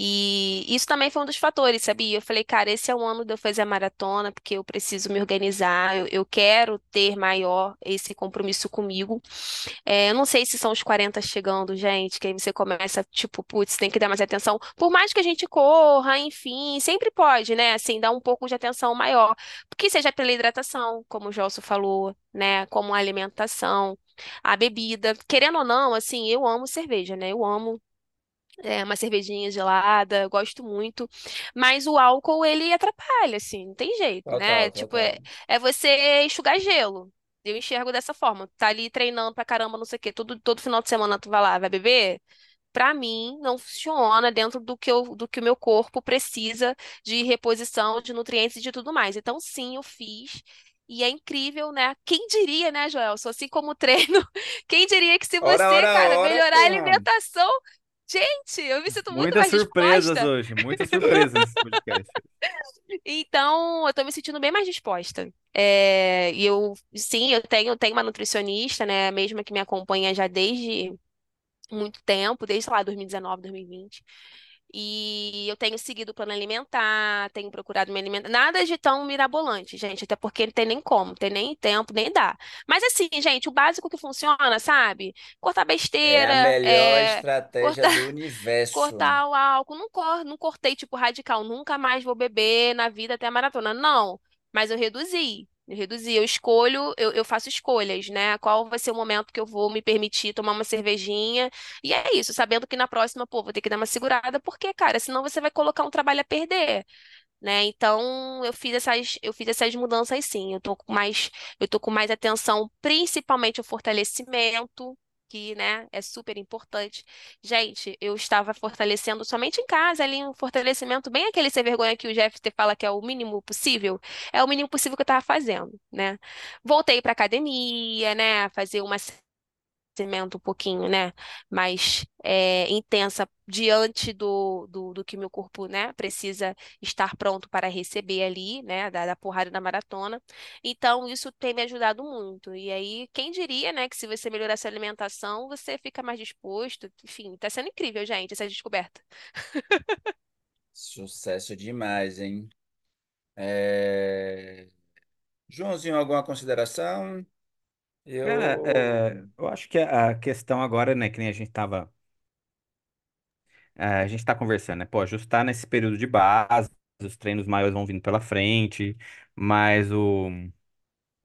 E isso também foi um dos fatores, sabia? Eu falei, cara, esse é o ano de eu fazer a maratona, porque eu preciso me organizar, eu, eu quero ter maior esse compromisso comigo. É, eu não sei se são os 40 chegando, gente, que aí você começa, tipo, putz, tem que dar mais atenção. Por mais que a gente corra, enfim, sempre pode, né? Assim, dar um pouco de atenção maior. Porque seja pela hidratação, como o Gelson falou, né? Como a alimentação, a bebida. Querendo ou não, assim, eu amo cerveja, né? Eu amo. É, uma cervejinha gelada, gosto muito, mas o álcool ele atrapalha, assim, não tem jeito, né? Total, Tipo, é, é você enxugar gelo. Eu enxergo dessa forma. Tá ali treinando pra caramba, não sei o quê. Todo, todo final de semana tu vai lá, vai beber? para mim, não funciona dentro do que, eu, do que o meu corpo precisa de reposição de nutrientes e de tudo mais. Então, sim, eu fiz. E é incrível, né? Quem diria, né, Joelson? Assim como o treino, quem diria que se Ora, você, ora, cara, ora, melhorar a alimentação. Gente, eu me sinto muito Muitas mais surpresas disposta. hoje, muitas surpresas nesse podcast. Então, eu tô me sentindo bem mais disposta. É, e eu, sim, eu tenho, tenho uma nutricionista, né, mesma que me acompanha já desde muito tempo, desde, sei lá, 2019, 2020. E eu tenho seguido o plano alimentar, tenho procurado me alimentar. Nada de tão mirabolante, gente, até porque não tem nem como, tem nem tempo, nem dá. Mas assim, gente, o básico que funciona, sabe? Cortar É a besteira, melhor é, estratégia cortar, do universo. cortar o álcool. Não, cor, não cortei, tipo, radical, nunca mais vou beber na vida até a maratona. Não, mas eu reduzi. Eu reduzi, eu escolho, eu, eu faço escolhas, né? Qual vai ser o momento que eu vou me permitir tomar uma cervejinha e é isso, sabendo que na próxima, pô, vou ter que dar uma segurada, porque, cara, senão você vai colocar um trabalho a perder, né? Então, eu fiz essas, eu fiz essas mudanças sim. Eu tô com mais, eu tô com mais atenção, principalmente ao fortalecimento, que, né, é super importante. Gente, eu estava fortalecendo somente em casa, ali um fortalecimento bem aquele sem vergonha que o te fala que é o mínimo possível, é o mínimo possível que eu estava fazendo, né? Voltei para academia, né, fazer uma crescimento um pouquinho, né, mais é, intensa diante do, do, do que meu corpo, né, precisa estar pronto para receber ali, né, da, da porrada da maratona. Então, isso tem me ajudado muito. E aí, quem diria, né, que se você melhorar sua alimentação, você fica mais disposto. Enfim, tá sendo incrível, gente, essa descoberta. Sucesso demais, hein? É... Joãozinho, alguma consideração? Cara, Eu. é, eu acho que a questão agora, né, que nem a gente tava, é, a gente tá conversando, né, pô, ajustar nesse período de base, os treinos maiores vão vindo pela frente, mas o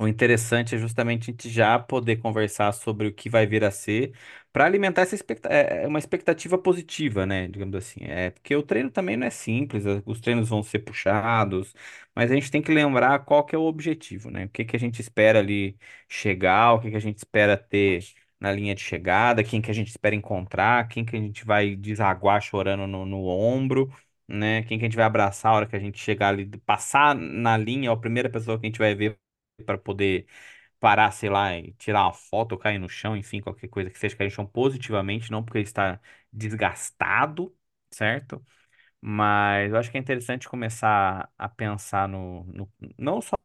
O interessante é justamente a gente já poder conversar sobre o que vai vir a ser, para alimentar essa expecta é, é uma expectativa positiva, né? Digamos assim. É porque o treino também não é simples, os treinos vão ser puxados, mas a gente tem que lembrar qual que é o objetivo, né? O que que a gente espera ali chegar, o que que a gente espera ter na linha de chegada, quem que a gente espera encontrar, quem que a gente vai desaguar chorando no, no ombro. Né? Quem que a gente vai abraçar a hora que a gente chegar ali, passar na linha, a primeira pessoa que a gente vai ver para poder parar, sei lá, e tirar uma foto cair no chão, enfim, qualquer coisa que seja cair no chão positivamente, não porque ele está desgastado, certo? Mas eu acho que é interessante começar a pensar no, no- não só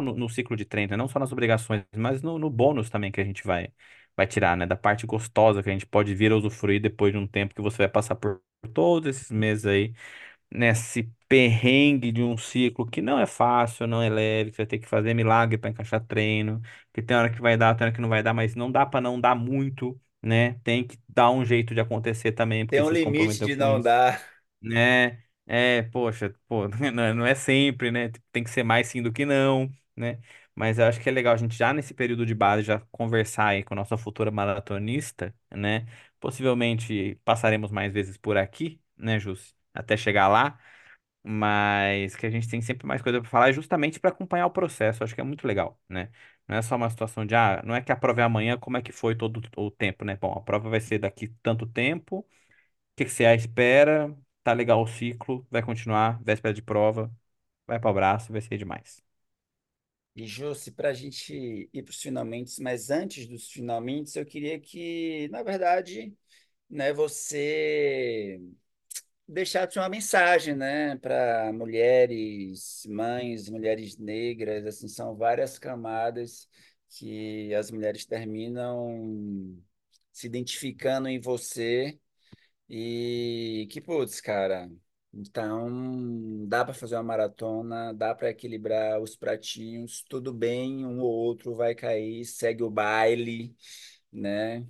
no, no ciclo de treino, não só nas obrigações, mas no, no bônus também que a gente vai, vai tirar, né? Da parte gostosa que a gente pode vir a usufruir depois de um tempo que você vai passar por todos esses meses aí nesse perrengue de um ciclo que não é fácil, não é leve, que você vai ter que fazer milagre para encaixar treino, que tem hora que vai dar, tem hora que não vai dar, mas não dá para não dar muito, né? Tem que dar um jeito de acontecer também, Tem porque um você se limite comprometeu de com não isso, dar. né? É, poxa, pô, não é não é sempre, né? Tem que ser mais sim do que não, né? Mas eu acho que é legal a gente já nesse período de base já conversar aí com a nossa futura maratonista, né? Possivelmente passaremos mais vezes por aqui, né, Jus? Até chegar lá mas que a gente tem sempre mais coisa para falar, justamente para acompanhar o processo. Acho que é muito legal, né? Não é só uma situação de, ah, não é que a prova é amanhã, como é que foi todo o tempo, né? Bom, a prova vai ser daqui tanto tempo, o que que você espera? Tá legal o ciclo, vai continuar, véspera de prova, vai para o abraço, vai ser demais. E, Jussi, para a gente ir para os finalmente, mas antes dos finalmente, eu queria que, na verdade, né, você deixasse uma mensagem, né, para mulheres, mães, mulheres negras, assim, são várias camadas que as mulheres terminam se identificando em você e que, putz, cara, então dá para fazer uma maratona, dá para equilibrar os pratinhos, tudo bem, um ou outro vai cair, segue o baile, né?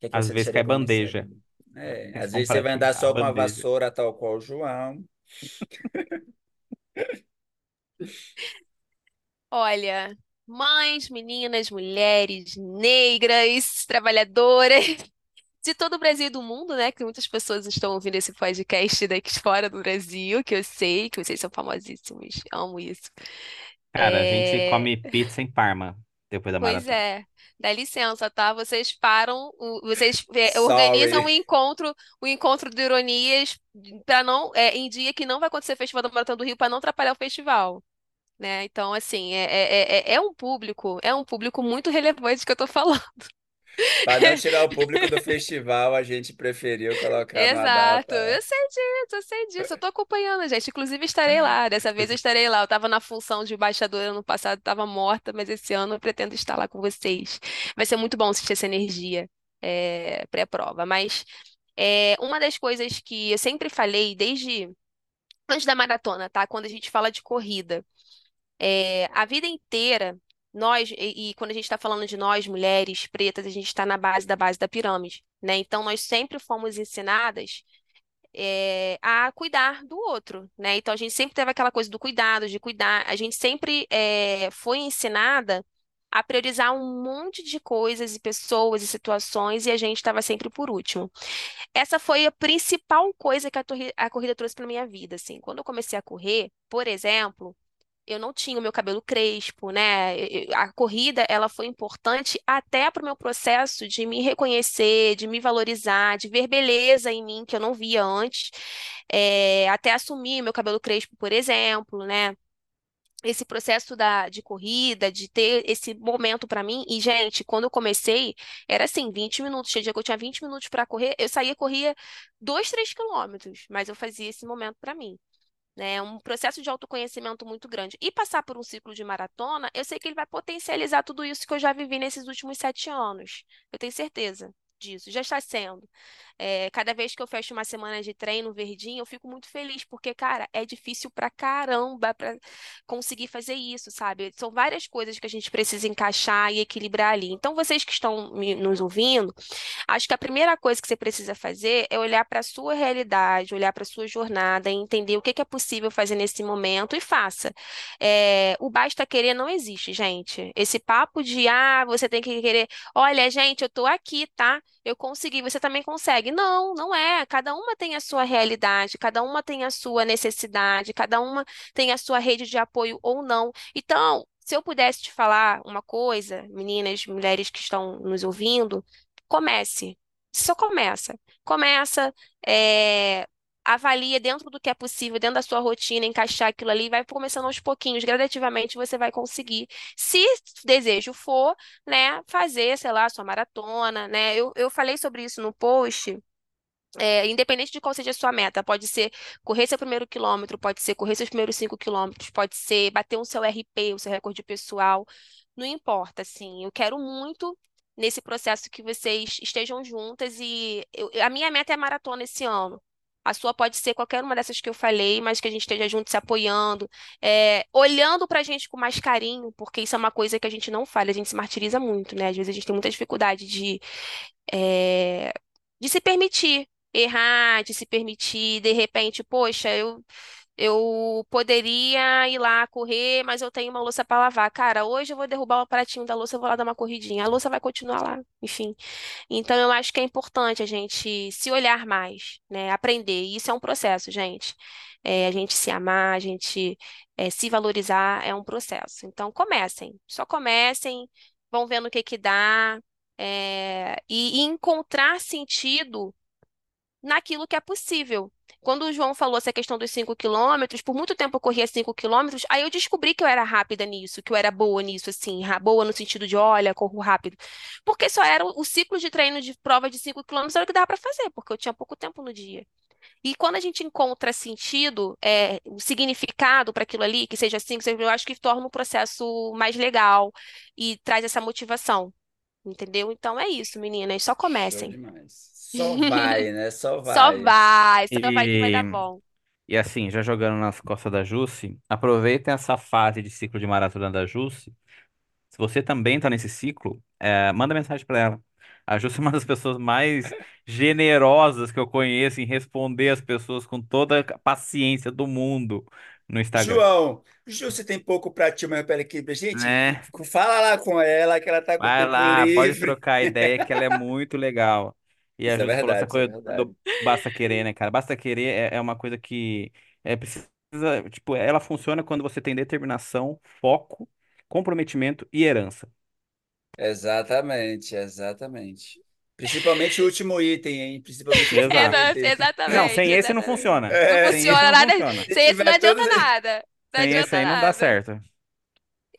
Que é que Às vezes cai mensagem? bandeja, é às só um vezes você vai andar a só com uma bandeja. vassoura, tal qual o João. Olha, mães, meninas, mulheres, negras, trabalhadoras de todo o Brasil e do mundo, né? Que muitas pessoas estão ouvindo esse podcast daqui fora do Brasil, que eu sei que vocês são famosíssimos. Amo isso. Cara, a gente É, come pizza em Parma. Depois da Pois maratona. é, dá licença, tá? Vocês param, vocês é, organizam o encontro, o encontro de ironias para não, é, em dia que não vai acontecer o Festival da Maratona do Rio para não atrapalhar o festival, né? Então, assim, é, é, é, é um público, é um público muito relevante que eu tô falando. Para não tirar o público do festival, a gente preferiu colocar Exato, eu sei disso, eu sei disso, eu tô acompanhando, gente. Inclusive, estarei lá. Dessa vez eu estarei lá. Eu tava na função de embaixadora ano passado, tava morta, mas esse ano eu pretendo estar lá com vocês. Vai ser muito bom sentir essa energia é, pré-prova. Mas é, uma das coisas que eu sempre falei, desde antes da maratona, tá? Quando a gente fala de corrida. É, a vida inteira, nós, e, e quando a gente está falando de nós, mulheres pretas, a gente está na base da base da pirâmide, né? Então, nós sempre fomos ensinadas, é, a cuidar do outro, né? Então, a gente sempre teve aquela coisa do cuidado, de cuidar. A gente sempre, é, foi ensinada a priorizar um monte de coisas e pessoas e situações e a gente estava sempre por último. Essa foi a principal coisa que a, a corrida trouxe para minha vida, assim. Quando eu comecei a correr, por exemplo, eu não tinha o meu cabelo crespo, né? A corrida, ela foi importante até para o meu processo de me reconhecer, de me valorizar, de ver beleza em mim que eu não via antes, É, até assumir meu cabelo crespo, por exemplo, né? Esse processo da, de corrida, de ter esse momento para mim. E, gente, quando eu comecei, era assim, 20 minutos. Tinha dia que eu tinha 20 minutos para correr, eu saía, corria 2, 3 quilômetros, mas eu fazia esse momento para mim né? Um processo de autoconhecimento muito grande. E passar por um ciclo de maratona, eu sei que ele vai potencializar tudo isso que eu já vivi nesses últimos sete anos. Eu tenho certeza disso, já está sendo. É, cada vez que eu fecho uma semana de treino verdinho, eu fico muito feliz, porque, cara, é difícil pra caramba pra conseguir fazer isso, sabe? São várias coisas que a gente precisa encaixar e equilibrar ali. Então, vocês que estão me- nos ouvindo, Acho que a primeira coisa que você precisa fazer é olhar para a sua realidade, olhar para a sua jornada entender o que que é possível fazer nesse momento e faça. É, o basta querer não existe, gente. Esse papo de, ah, você tem que querer, olha, gente, eu tô aqui, tá? Eu consegui, você também consegue. Não, não é. Cada uma tem a sua realidade, cada uma tem a sua necessidade, cada uma tem a sua rede de apoio ou não. Então, se eu pudesse te falar uma coisa, meninas, mulheres que estão nos ouvindo, Comece. Só começa. Começa, é, avalia dentro do que é possível, dentro da sua rotina, encaixar aquilo ali, vai começando aos pouquinhos, gradativamente você vai conseguir. Se desejo for, né, fazer, sei lá, sua maratona, né? Eu, eu falei sobre isso no post. é, independente de qual seja a sua meta, pode ser correr seu primeiro quilômetro, pode ser correr seus primeiros cinco quilômetros, pode ser bater um seu RP, o seu recorde pessoal, não importa, assim, eu quero muito nesse processo que vocês estejam juntas e eu- a minha meta é maratona esse ano. A sua pode ser qualquer uma dessas que eu falei, mas que a gente esteja junto se apoiando, é, olhando pra gente com mais carinho, porque isso é uma coisa que a gente não fala, a gente se martiriza muito, né? Às vezes a gente tem muita dificuldade de é, de se permitir errar, de se permitir, de repente, poxa, eu, eu poderia ir lá correr, mas eu tenho uma louça para lavar. Cara, hoje eu vou derrubar o pratinho da louça, eu vou lá dar uma corridinha. A louça vai continuar lá, enfim. Então, eu acho que é importante a gente se olhar mais, né? Aprender. E isso é um processo, gente. É, a gente se amar, a gente é, se valorizar é um processo. Então, comecem. Só comecem, vão vendo o que que dá é, e, e encontrar sentido naquilo que é possível. Quando o João falou essa questão dos 5 quilômetros, por muito tempo eu corria 5 quilômetros, aí eu descobri que eu era rápida nisso, que eu era boa nisso, assim, boa no sentido de, olha, corro rápido. Porque só era o, ciclo de treino de prova de 5 quilômetros era o que dava para fazer, porque eu tinha pouco tempo no dia. E quando a gente encontra sentido, é, o significado para aquilo ali, que seja assim, que seja, eu acho que torna o processo mais legal e traz essa motivação. Entendeu? Então é isso, meninas. Só Show comecem. demais. Só vai, né? Só Só vai. vai, só vai que vai E, dar bom. e assim, já jogando nas costas da Jusce, aproveitem essa fase de ciclo de maratona da Jusce. Se você também tá nesse ciclo, é, manda mensagem pra ela. A Jusce é uma das pessoas mais generosas que eu conheço em responder as pessoas com toda a paciência do mundo no Instagram. João, Ju, você tem pouco pra ti, mas pera aqui, gente, Né? fala lá com ela que ela tá com Vai tempo lá, pode livre. trocar ideia que ela é muito legal. E a Isso é Júlia falou essa verdade, isso é coisa verdade. do basta querer, né, cara? Basta querer é, é uma coisa que é precisa, tipo, ela funciona quando você tem determinação, foco, comprometimento e herança. Exatamente, exatamente. Principalmente o último item, hein? Principalmente o último Exato. Exa- item. Não, sem Exatamente, esse não exatamente. funciona. Não É, Sem esse funciona não nada. funciona. se Sem esse não tiver adianta todos, nada. Não Sem esse adianta aí não dá nada. certo.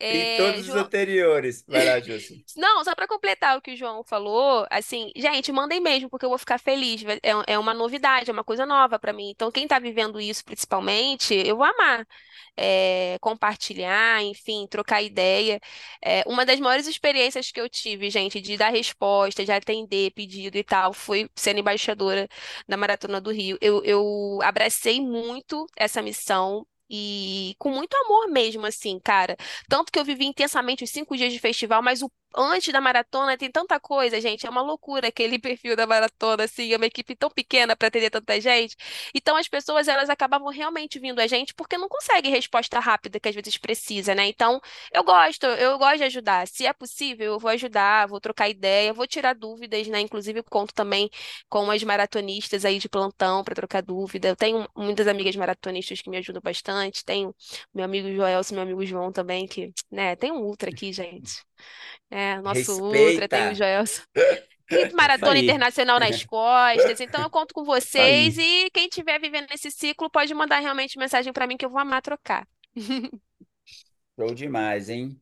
É, todos os João, anteriores. Vai lá. Não, só para completar o que o João falou, assim, gente, mandem mesmo, porque eu vou ficar feliz. É, é uma novidade, é uma coisa nova para mim. Então, quem tá vivendo isso principalmente, eu vou amar. É, compartilhar, enfim, trocar ideia. É, uma das maiores experiências que eu tive, gente, de dar resposta, de atender pedido e tal, foi sendo embaixadora da Maratona do Rio. Eu, eu abracei muito essa missão. E com muito amor mesmo, assim, cara. Tanto que eu vivi intensamente os cinco dias de festival, mas o antes da maratona tem tanta coisa, gente. É uma loucura aquele perfil da maratona, assim, é uma equipe tão pequena para atender tanta gente. Então as pessoas elas acabavam realmente vindo a gente porque não conseguem resposta rápida que às vezes precisa, né? Então eu gosto, eu gosto de ajudar. Se é possível, eu vou ajudar, vou trocar ideia, vou tirar dúvidas, né? Inclusive conto também com umas maratonistas aí de plantão para trocar dúvida. Eu tenho muitas amigas maratonistas que me ajudam bastante. Tenho meu amigo Joel, meu amigo João também, que, né, tem um ultra aqui, gente. É, nosso ultra, tem o. Joelson. E maratona internacional nas costas. Então eu conto com aí. vocês e quem estiver vivendo esse ciclo pode mandar realmente mensagem para mim que eu vou amar trocar. Show demais, hein?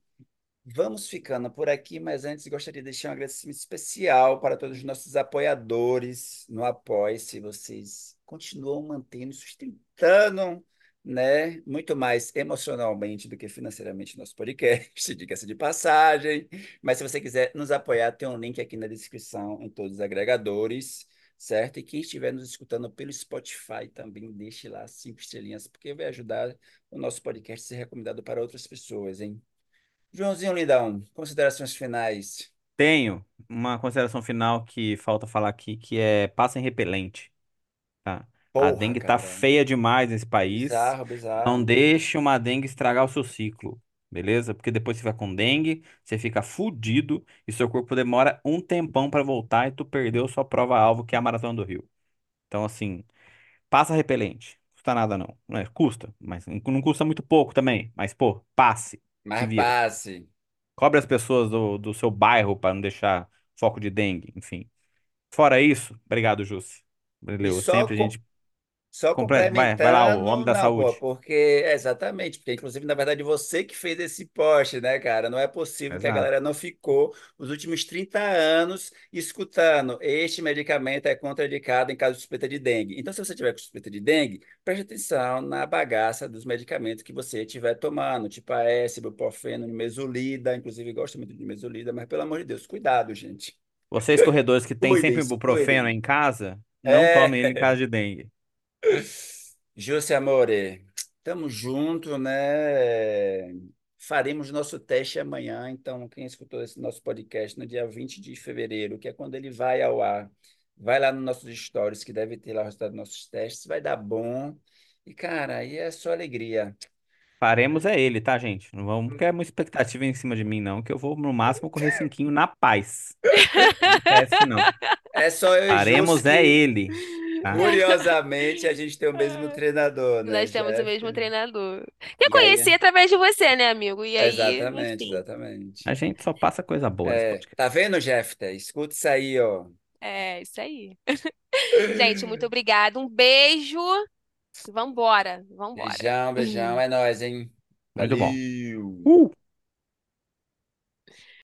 Vamos ficando por aqui, mas antes gostaria de deixar um agradecimento especial para todos os nossos apoiadores no Apoia-se. Vocês continuam mantendo, sustentando, né? Muito mais emocionalmente do que financeiramente nosso podcast, diga-se de passagem. Mas se você quiser nos apoiar, tem um link aqui na descrição em todos os agregadores, certo? E quem estiver nos escutando pelo Spotify também deixe lá cinco estrelinhas, porque vai ajudar o nosso podcast a ser recomendado para outras pessoas, hein? Joãozinho Lindão, considerações finais. Tenho uma consideração final que falta falar aqui, que é passem repelente, tá? A Porra, dengue tá cara. feia demais nesse país. Bizarro, Não bizarro. deixe uma dengue estragar o seu ciclo, beleza? Porque depois você fica com dengue, você fica fudido e seu corpo demora um tempão pra voltar e tu perdeu sua prova-alvo, que é a Maratona do Rio. Então, assim, passa repelente. Custa nada não. Não é, custa, mas não custa muito pouco também. Mas, pô, passe. Se Mas vira. passe. Cobre as pessoas do, do seu bairro para não deixar foco de dengue, enfim. Fora isso, obrigado, Jussi. E Valeu. só, Sempre a gente só completa. Vai, vai lá, o homem da saúde. porque, exatamente, porque inclusive, na verdade, você que fez esse post, né, cara? Não é possível que a Exato. galera não ficou os últimos 30 anos escutando este medicamento é contraindicado em caso de suspeita de dengue. Então, se você tiver com suspeita de dengue, preste atenção na bagaça dos medicamentos que você estiver tomando, tipo AS, ibuprofeno, nimesulida, inclusive gosto muito de nimesulida, mas pelo amor de Deus, cuidado, gente. Vocês corredores que têm sempre ibuprofeno em casa, não tomem ele em É. caso de dengue. José Amore, tamo junto, né? Faremos nosso teste amanhã, então quem escutou esse nosso podcast no dia 20 de fevereiro, que é quando ele vai ao ar, vai lá nos nossos stories, que deve ter lá o resultado dos nossos testes, vai dar bom. E, cara, aí é só alegria. Faremos é ele, tá, gente? Não vamos criar muita expectativa em cima de mim, não, que eu vou no máximo correr cinquinho na paz. Não teste, não. É só eu e Faremos é ele, tá? curiosamente, a gente tem o mesmo treinador, né, Nós temos o mesmo Jeff? treinador. Que eu E aí, conheci através de você, né, amigo? E aí, exatamente, enfim. exatamente. A gente só passa coisa boa É, tá vendo, Jeffter? Escuta isso aí, ó. É, isso aí. Gente, muito obrigada. Um beijo. Vambora, vambora. Beijão, beijão. É nóis, hein? Muito bom. Valeu! Uh!